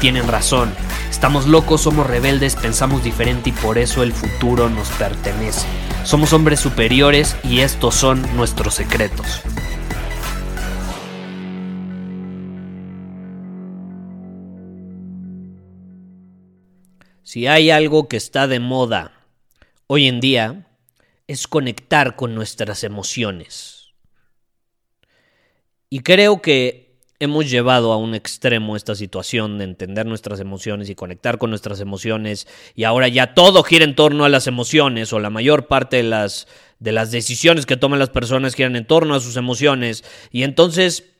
tienen razón. Estamos locos, somos rebeldes, pensamos diferente y por eso el futuro nos pertenece. Somos hombres superiores y estos son nuestros secretos. Si hay algo que está de moda hoy en día, es conectar con nuestras emociones. Y creo que hemos llevado a un extremo esta situación de entender nuestras emociones y conectar con nuestras emociones y ahora ya todo gira en torno a las emociones o la mayor parte de las, de las decisiones que toman las personas giran en torno a sus emociones y entonces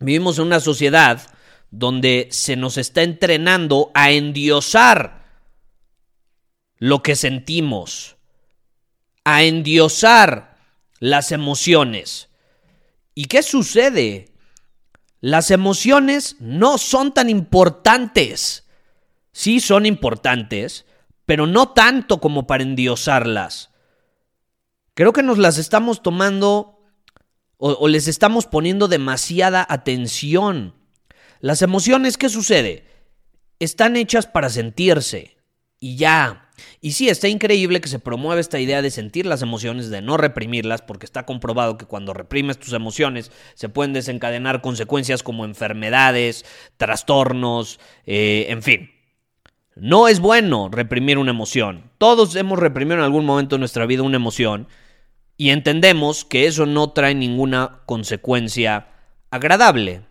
vivimos en una sociedad donde se nos está entrenando a endiosar lo que sentimos, a endiosar las emociones. ¿Y qué sucede? Las emociones no son tan importantes. Sí son importantes, pero no tanto como para endiosarlas. Creo que nos las estamos tomando o, les estamos poniendo demasiada atención. Las emociones, ¿qué sucede? Están hechas para sentirse. Y ya. Y sí, está increíble que se promueva esta idea de sentir las emociones, de no reprimirlas, porque está comprobado que cuando reprimes tus emociones se pueden desencadenar consecuencias como enfermedades, trastornos, eh, en fin. No es bueno reprimir una emoción. Todos hemos reprimido en algún momento de nuestra vida una emoción y entendemos que eso no trae ninguna consecuencia agradable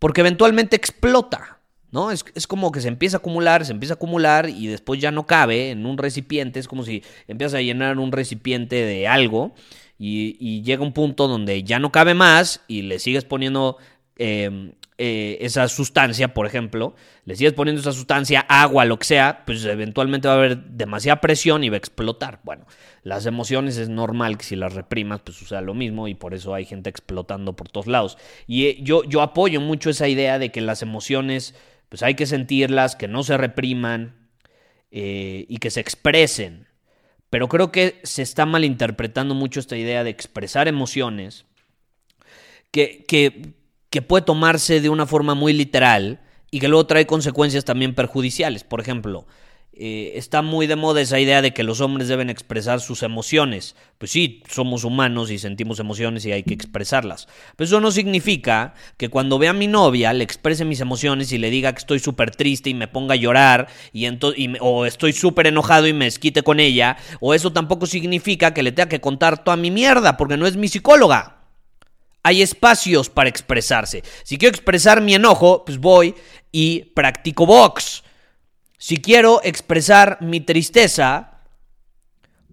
porque eventualmente explota. ¿No? Es, es, como que se empieza a acumular, se empieza a acumular y después ya no cabe en un recipiente. Es como si empiezas a llenar un recipiente de algo y, llega un punto donde ya no cabe más y le sigues poniendo eh, eh, esa sustancia, por ejemplo, le sigues poniendo esa sustancia, agua, lo que sea, pues eventualmente va a haber demasiada presión y va a explotar. Bueno, las emociones es normal que si las reprimas, pues suceda lo mismo y por eso hay gente explotando por todos lados. Y eh, yo, yo apoyo mucho esa idea de que las emociones pues hay que sentirlas, que no se repriman eh, y que se expresen. Pero creo que se está malinterpretando mucho esta idea de expresar emociones, que, que, que puede tomarse de una forma muy literal y que luego trae consecuencias también perjudiciales. Por ejemplo, eh, está muy de moda esa idea de que los hombres deben expresar sus emociones. Pues sí, somos humanos y sentimos emociones y hay que expresarlas. Pero eso no significa que cuando vea a mi novia le exprese mis emociones y le diga que estoy súper triste y me ponga a llorar y, y o estoy súper enojado y me esquite con ella. O eso tampoco significa que le tenga que contar toda mi mierda porque no es mi psicóloga. Hay espacios para expresarse. Si quiero expresar mi enojo, pues voy y practico box si quiero expresar mi tristeza,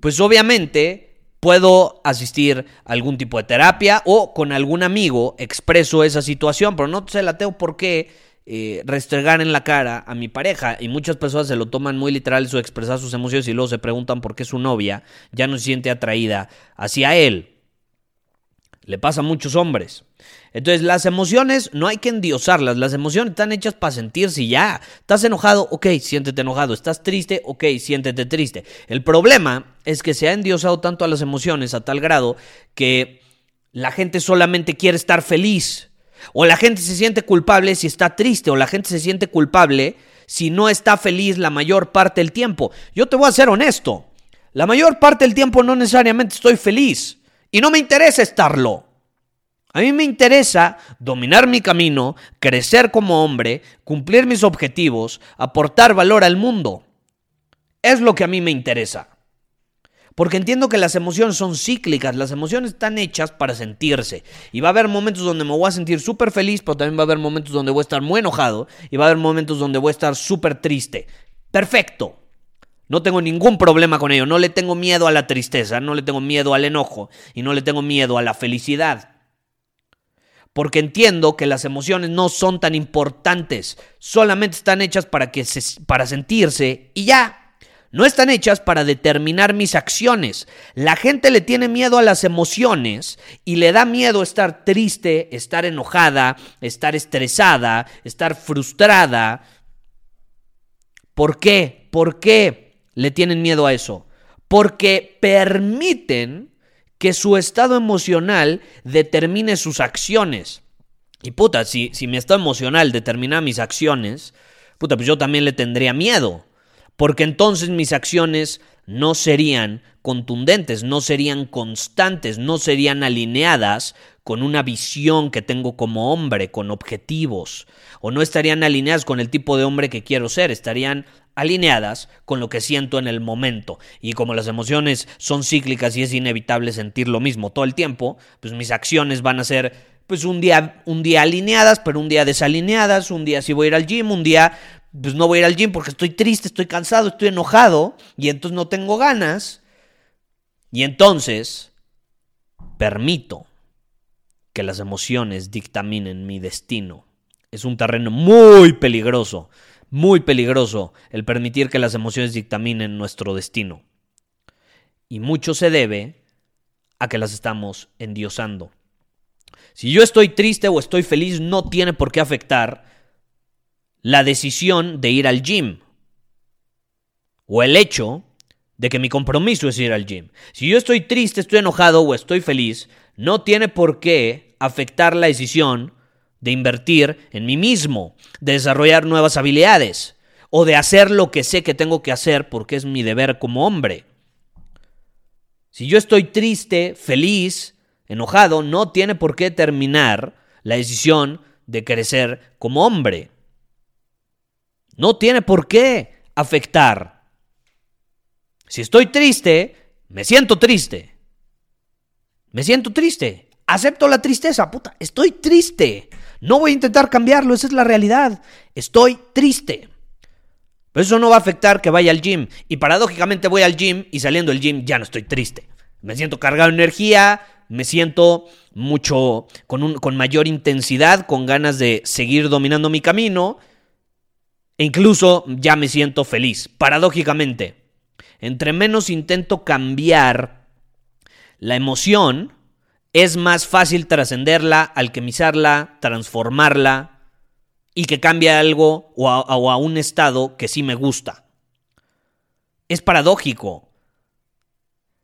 pues obviamente puedo asistir a algún tipo de terapia o con algún amigo expreso esa situación, pero no se la tengo por qué eh, restregar en la cara a mi pareja. Y muchas personas se lo toman muy literal eso expresar sus emociones y luego se preguntan por qué su novia ya no se siente atraída hacia él. Le pasa a muchos hombres. Entonces, las emociones no hay que endiosarlas. Las emociones están hechas para sentirse ya. Estás enojado, ok, siéntete enojado. Estás triste, ok, siéntete triste. El problema es que se ha endiosado tanto a las emociones a tal grado que la gente solamente quiere estar feliz. O la gente se siente culpable si está triste. O la gente se siente culpable si no está feliz la mayor parte del tiempo. Yo te voy a ser honesto. La mayor parte del tiempo no necesariamente estoy feliz. Y no me interesa estarlo. A mí me interesa dominar mi camino, crecer como hombre, cumplir mis objetivos, aportar valor al mundo. Es lo que a mí me interesa. Porque entiendo que las emociones son cíclicas, las emociones están hechas para sentirse. Y va a haber momentos donde me voy a sentir súper feliz, pero también va a haber momentos donde voy a estar muy enojado y va a haber momentos donde voy a estar súper triste. Perfecto. No tengo ningún problema con ello. No le tengo miedo a la tristeza, no le tengo miedo al enojo y no le tengo miedo a la felicidad. Porque entiendo que las emociones no son tan importantes. Solamente están hechas para, que se, para sentirse y ya. No están hechas para determinar mis acciones. La gente le tiene miedo a las emociones y le da miedo estar triste, estar enojada, estar estresada, estar frustrada. ¿Por qué? ¿Por qué? Le tienen miedo a eso? Porque permiten que su estado emocional determine sus acciones. Y puta, si, si mi estado emocional determina mis acciones, puta, pues yo también le tendría miedo. Porque entonces mis acciones no serían contundentes, no serían constantes, no serían alineadas con una visión que tengo como hombre, con objetivos, o no estarían alineadas con el tipo de hombre que quiero ser, estarían alineadas con lo que siento en el momento. Y como las emociones son cíclicas y es inevitable sentir lo mismo todo el tiempo, pues mis acciones van a ser pues un día, un día alineadas, pero un día desalineadas, un día sí voy a ir al gym, un día pues no voy a ir al gym porque estoy triste, estoy cansado, estoy enojado y entonces no tengo ganas. Y entonces permito que las emociones dictaminen mi destino. Es un terreno muy peligroso muy peligroso el permitir que las emociones dictaminen nuestro destino. Y mucho se debe a que las estamos endiosando. Si yo estoy triste o estoy feliz, no tiene por qué afectar la decisión de ir al gym. O el hecho de que mi compromiso es ir al gym. Si yo estoy triste, estoy enojado o estoy feliz, no tiene por qué afectar la decisión de invertir en mí mismo, de desarrollar nuevas habilidades o de hacer lo que sé que tengo que hacer porque es mi deber como hombre. Si yo estoy triste, feliz, enojado, no tiene por qué terminar la decisión de crecer como hombre. No tiene por qué afectar. Si estoy triste, me siento triste. Me siento triste. Acepto la tristeza, puta. Estoy triste. No voy a intentar cambiarlo, esa es la realidad. Estoy triste. Pero eso no va a afectar que vaya al gym. Y paradójicamente voy al gym y saliendo del gym ya no estoy triste. Me siento cargado de energía, me siento mucho, con, un, con mayor intensidad, con ganas de seguir dominando mi camino. E incluso ya me siento feliz. Paradójicamente, entre menos intento cambiar la emoción, es más fácil trascenderla, alquimizarla, transformarla y que cambie algo o a, un estado que sí me gusta. Es paradójico.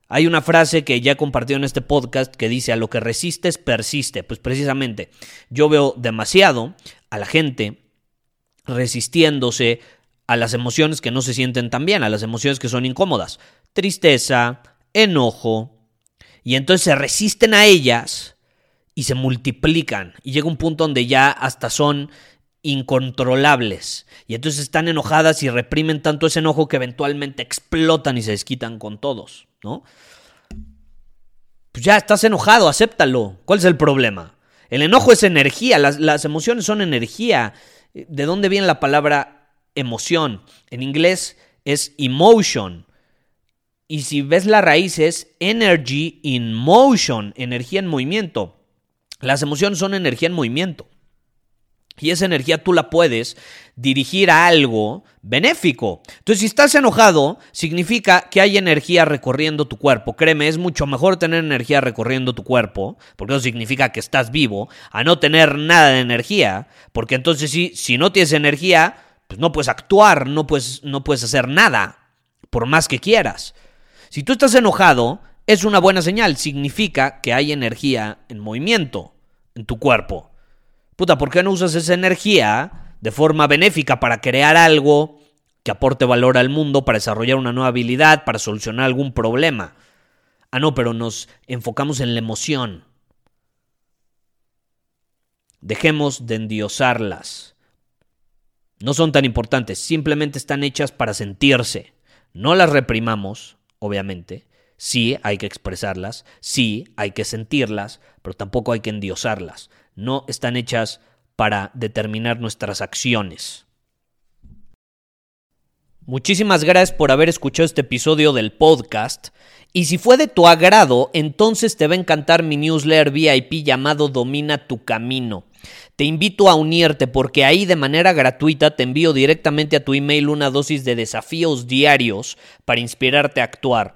Hay una frase que ya he compartido en este podcast que dice, a lo que resistes, persiste. Pues precisamente, yo veo demasiado a la gente resistiéndose a las emociones que no se sienten tan bien, a las emociones que son incómodas. Tristeza, enojo, y entonces se resisten a ellas y se multiplican. Y llega un punto donde ya hasta son incontrolables. Y entonces están enojadas y reprimen tanto ese enojo que eventualmente explotan y se desquitan con todos, ¿no? Pues ya estás enojado, acéptalo. ¿Cuál es el problema? El enojo es energía, las, las emociones son energía. ¿De dónde viene la palabra emoción? En inglés es emotion. Y si ves la raíz es energy in motion, energía en movimiento. Las emociones son energía en movimiento. Y esa energía tú la puedes dirigir a algo benéfico. Entonces, si estás enojado, significa que hay energía recorriendo tu cuerpo. Créeme, es mucho mejor tener energía recorriendo tu cuerpo, porque eso significa que estás vivo, a no tener nada de energía, porque entonces si, si no tienes energía, pues no puedes actuar, no puedes, no puedes hacer nada, por más que quieras. Si tú estás enojado, es una buena señal, significa que hay energía en movimiento en tu cuerpo. Puta, ¿por qué no usas esa energía de forma benéfica para crear algo que aporte valor al mundo, para desarrollar una nueva habilidad, para solucionar algún problema? Ah, no, pero nos enfocamos en la emoción. Dejemos de endiosarlas. No son tan importantes, simplemente están hechas para sentirse. No las reprimamos, obviamente. Sí hay que expresarlas, sí hay que sentirlas, pero tampoco hay que endiosarlas. No están hechas para determinar nuestras acciones. Muchísimas gracias por haber escuchado este episodio del podcast. Y si fue de tu agrado, entonces te va a encantar mi newsletter VIP llamado Domina tu Camino. Te invito a unirte porque ahí de manera gratuita te envío directamente a tu email una dosis de desafíos diarios para inspirarte a actuar.